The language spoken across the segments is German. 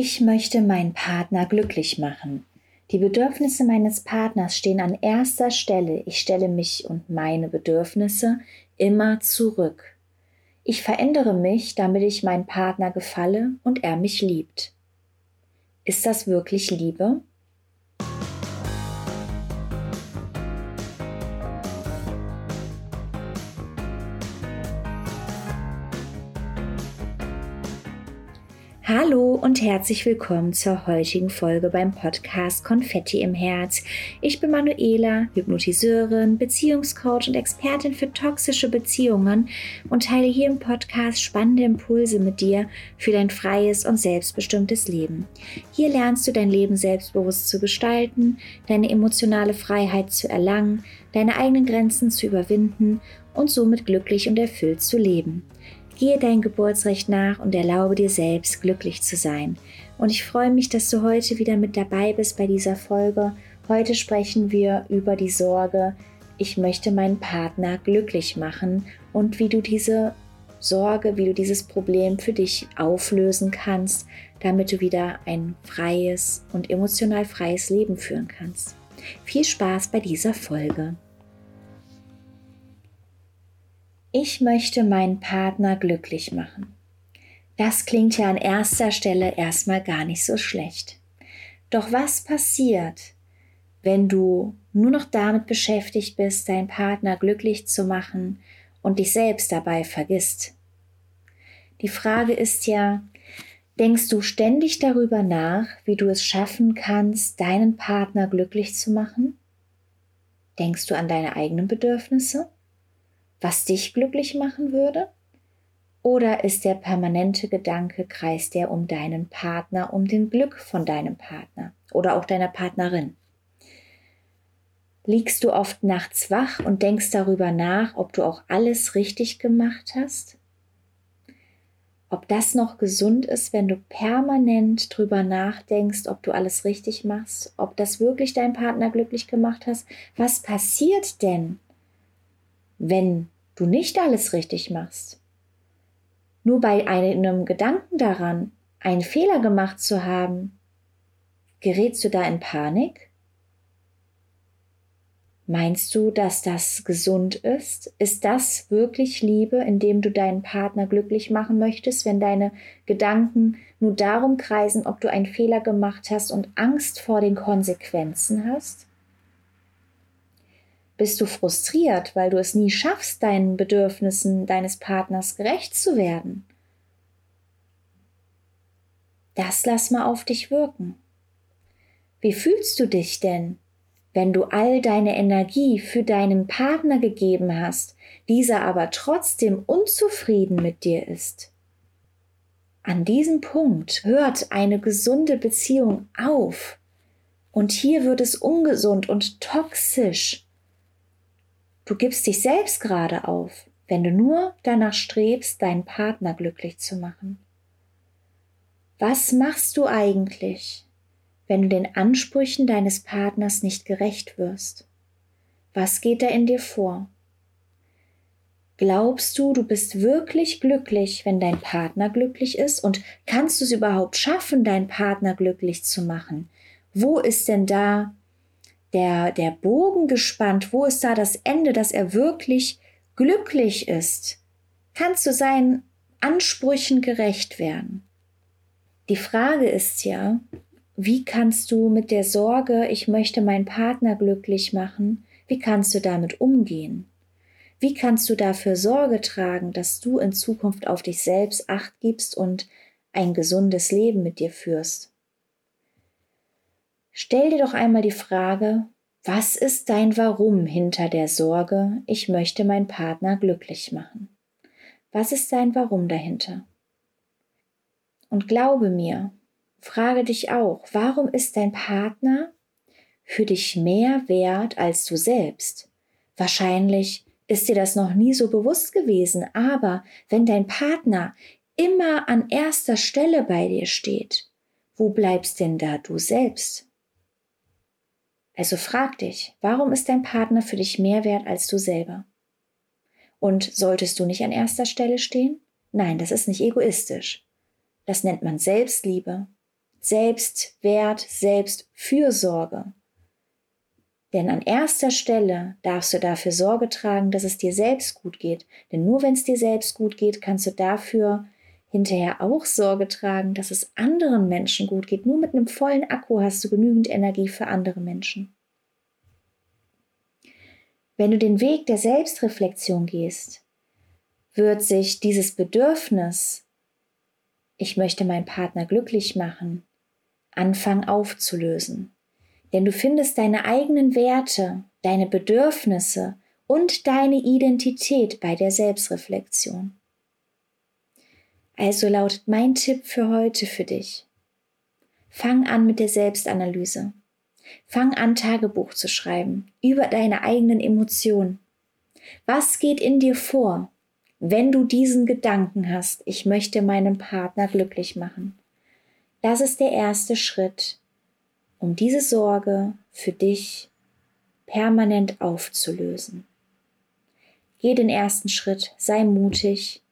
Ich möchte meinen Partner glücklich machen. Die Bedürfnisse meines Partners stehen an erster Stelle. Ich stelle mich und meine Bedürfnisse immer zurück. Ich verändere mich, damit ich meinem Partner gefalle und er mich liebt. Ist das wirklich Liebe? Hallo und herzlich willkommen zur heutigen Folge beim Podcast Konfetti im Herz. Ich bin Manuela, Hypnotiseurin, Beziehungscoach und Expertin für toxische Beziehungen und teile hier im Podcast spannende Impulse mit dir für dein freies und selbstbestimmtes Leben. Hier lernst du dein Leben selbstbewusst zu gestalten, deine emotionale Freiheit zu erlangen, deine eigenen Grenzen zu überwinden und somit glücklich und erfüllt zu leben. Gehe dein Geburtsrecht nach und erlaube dir selbst glücklich zu sein. Und ich freue mich, dass du heute wieder mit dabei bist bei dieser Folge. Heute sprechen wir über die Sorge, ich möchte meinen Partner glücklich machen und wie du diese Sorge, wie du dieses Problem für dich auflösen kannst, damit du wieder ein freies und emotional freies Leben führen kannst. Viel Spaß bei dieser Folge. Ich möchte meinen Partner glücklich machen. Das klingt ja an erster Stelle erstmal gar nicht so schlecht. Doch was passiert, wenn du nur noch damit beschäftigt bist, deinen Partner glücklich zu machen und dich selbst dabei vergisst? Die Frage ist ja, denkst du ständig darüber nach, wie du es schaffen kannst, deinen Partner glücklich zu machen? Denkst du an deine eigenen Bedürfnisse? Was dich glücklich machen würde? Oder ist der permanente Gedanke, kreist der um deinen Partner, um den Glück von deinem Partner oder auch deiner Partnerin? Liegst du oft nachts wach und denkst darüber nach, ob du auch alles richtig gemacht hast? Ob das noch gesund ist, wenn du permanent drüber nachdenkst, ob du alles richtig machst, ob das wirklich dein Partner glücklich gemacht hast? Was passiert denn, wenn du nicht alles richtig machst. Nur bei einem Gedanken daran, einen Fehler gemacht zu haben, gerätst du da in Panik? Meinst du, dass das gesund ist? Ist das wirklich Liebe, indem du deinen Partner glücklich machen möchtest, wenn deine Gedanken nur darum kreisen, ob du einen Fehler gemacht hast und Angst vor den Konsequenzen hast? Bist du frustriert, weil du es nie schaffst, deinen Bedürfnissen deines Partners gerecht zu werden? Das lass mal auf dich wirken. Wie fühlst du dich denn, wenn du all deine Energie für deinen Partner gegeben hast, dieser aber trotzdem unzufrieden mit dir ist? An diesem Punkt hört eine gesunde Beziehung auf. Und hier wird es ungesund und toxisch, Du gibst dich selbst gerade auf, wenn du nur danach strebst, deinen Partner glücklich zu machen. Was machst du eigentlich, wenn du den Ansprüchen deines Partners nicht gerecht wirst? Was geht da in dir vor? Glaubst du, du bist wirklich glücklich, wenn dein Partner glücklich ist? Und kannst du es überhaupt schaffen, deinen Partner glücklich zu machen? Wo ist denn da der, der Bogen gespannt? Wo ist da das Ende, dass er wirklich glücklich ist? Kannst du seinen Ansprüchen gerecht werden? Die Frage ist ja, wie kannst du mit der Sorge, ich möchte meinen Partner glücklich machen, wie kannst du damit umgehen? Wie kannst du dafür Sorge tragen, dass du in Zukunft auf dich selbst acht gibst und ein gesundes Leben mit dir führst? Stell dir doch einmal die Frage, was ist dein Warum hinter der Sorge, ich möchte meinen Partner glücklich machen? Was ist dein Warum dahinter? Und glaube mir, frage dich auch, warum ist dein Partner für dich mehr wert als du selbst? Wahrscheinlich ist dir das noch nie so bewusst gewesen, aber wenn dein Partner immer an erster Stelle bei dir steht, wo bleibst denn da du selbst? Also frag dich, warum ist dein Partner für dich mehr wert als du selber? Und solltest du nicht an erster Stelle stehen? Nein, das ist nicht egoistisch. Das nennt man Selbstliebe. Selbstwert, Selbstfürsorge. Denn an erster Stelle darfst du dafür Sorge tragen, dass es dir selbst gut geht. Denn nur wenn es dir selbst gut geht, kannst du dafür hinterher auch Sorge tragen, dass es anderen Menschen gut geht. Nur mit einem vollen Akku hast du genügend Energie für andere Menschen. Wenn du den Weg der Selbstreflexion gehst, wird sich dieses Bedürfnis, ich möchte meinen Partner glücklich machen, anfangen aufzulösen. Denn du findest deine eigenen Werte, deine Bedürfnisse und deine Identität bei der Selbstreflexion. Also lautet mein Tipp für heute für dich. Fang an mit der Selbstanalyse. Fang an, Tagebuch zu schreiben über deine eigenen Emotionen. Was geht in dir vor, wenn du diesen Gedanken hast, ich möchte meinen Partner glücklich machen? Das ist der erste Schritt, um diese Sorge für dich permanent aufzulösen. Geh den ersten Schritt, sei mutig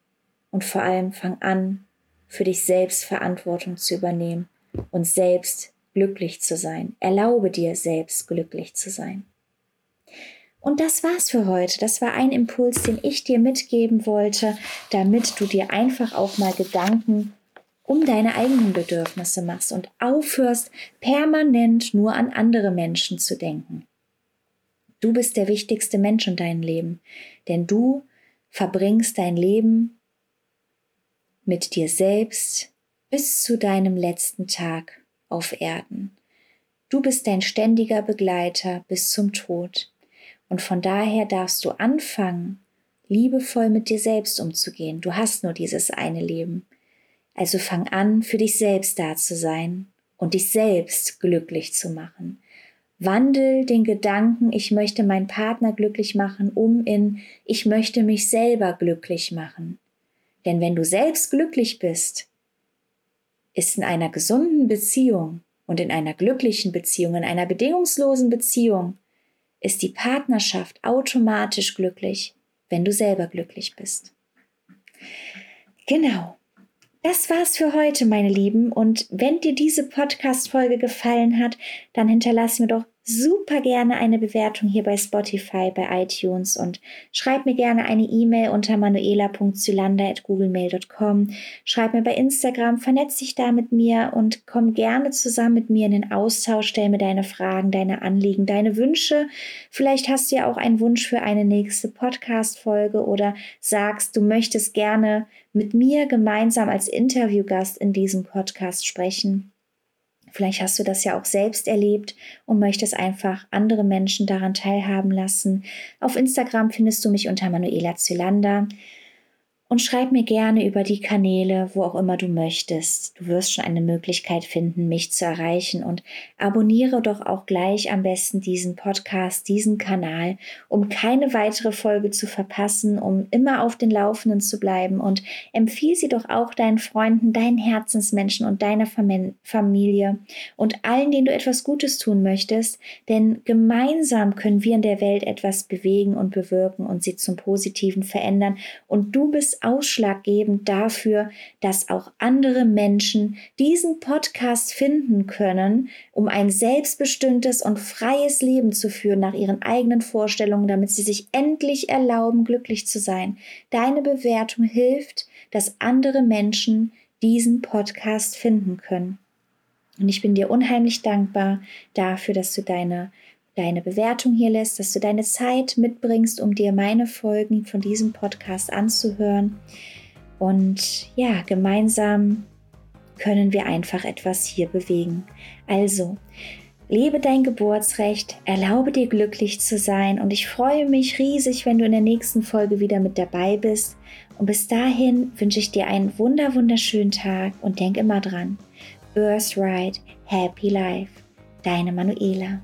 und vor allem fang an, für dich selbst Verantwortung zu übernehmen und selbst glücklich zu sein. Erlaube dir selbst glücklich zu sein. Und das war's für heute. Das war ein Impuls, den ich dir mitgeben wollte, damit du dir einfach auch mal Gedanken um deine eigenen Bedürfnisse machst und aufhörst, permanent nur an andere Menschen zu denken. Du bist der wichtigste Mensch in deinem Leben, denn du verbringst dein Leben mit dir selbst bis zu deinem letzten Tag auf Erden. Du bist dein ständiger Begleiter bis zum Tod. Und von daher darfst du anfangen, liebevoll mit dir selbst umzugehen. Du hast nur dieses eine Leben. Also fang an, für dich selbst da zu sein und dich selbst glücklich zu machen. Wandel den Gedanken, ich möchte meinen Partner glücklich machen, um in ich möchte mich selber glücklich machen. Denn wenn du selbst glücklich bist, ist in einer gesunden Beziehung und in einer glücklichen Beziehung, in einer bedingungslosen Beziehung, ist die Partnerschaft automatisch glücklich, wenn du selber glücklich bist. Genau. Das war's für heute, meine Lieben. Und wenn dir diese Podcast-Folge gefallen hat, dann hinterlass mir doch super gerne eine Bewertung hier bei Spotify, bei iTunes und schreib mir gerne eine E-Mail unter manuela.zylander.googlemail.com. Schreib mir bei Instagram, vernetz dich da mit mir und komm gerne zusammen mit mir in den Austausch, stell mir deine Fragen, deine Anliegen, deine Wünsche. Vielleicht hast du ja auch einen Wunsch für eine nächste Podcast-Folge oder sagst, du möchtest gerne mit mir gemeinsam als Interviewgast in diesem Podcast sprechen. Vielleicht hast du das ja auch selbst erlebt und möchtest einfach andere Menschen daran teilhaben lassen. Auf Instagram findest du mich unter Manuela Zylander und schreib mir gerne über die Kanäle, wo auch immer du möchtest. Du wirst schon eine Möglichkeit finden, mich zu erreichen. Und abonniere doch auch gleich am besten diesen Podcast, diesen Kanal, um keine weitere Folge zu verpassen, um immer auf den Laufenden zu bleiben. Und empfiehl sie doch auch deinen Freunden, deinen Herzensmenschen und deiner Familie und allen, denen du etwas Gutes tun möchtest, denn gemeinsam können wir in der Welt etwas bewegen und bewirken und sie zum Positiven verändern. Und du bist ausschlaggebend dafür, dass auch andere Menschen diesen Podcast finden können, um ein selbstbestimmtes und freies Leben zu führen nach ihren eigenen Vorstellungen, damit sie sich endlich erlauben, glücklich zu sein. Deine Bewertung hilft, dass andere Menschen diesen Podcast finden können. Und ich bin dir unheimlich dankbar dafür, dass du deine deine Bewertung hier lässt, dass du deine Zeit mitbringst, um dir meine Folgen von diesem Podcast anzuhören. Und ja, gemeinsam können wir einfach etwas hier bewegen. Also, lebe dein Geburtsrecht, erlaube dir glücklich zu sein und ich freue mich riesig, wenn du in der nächsten Folge wieder mit dabei bist. Und bis dahin wünsche ich dir einen wunder wunderschönen Tag und denk immer dran. Birthright, Happy Life. Deine Manuela.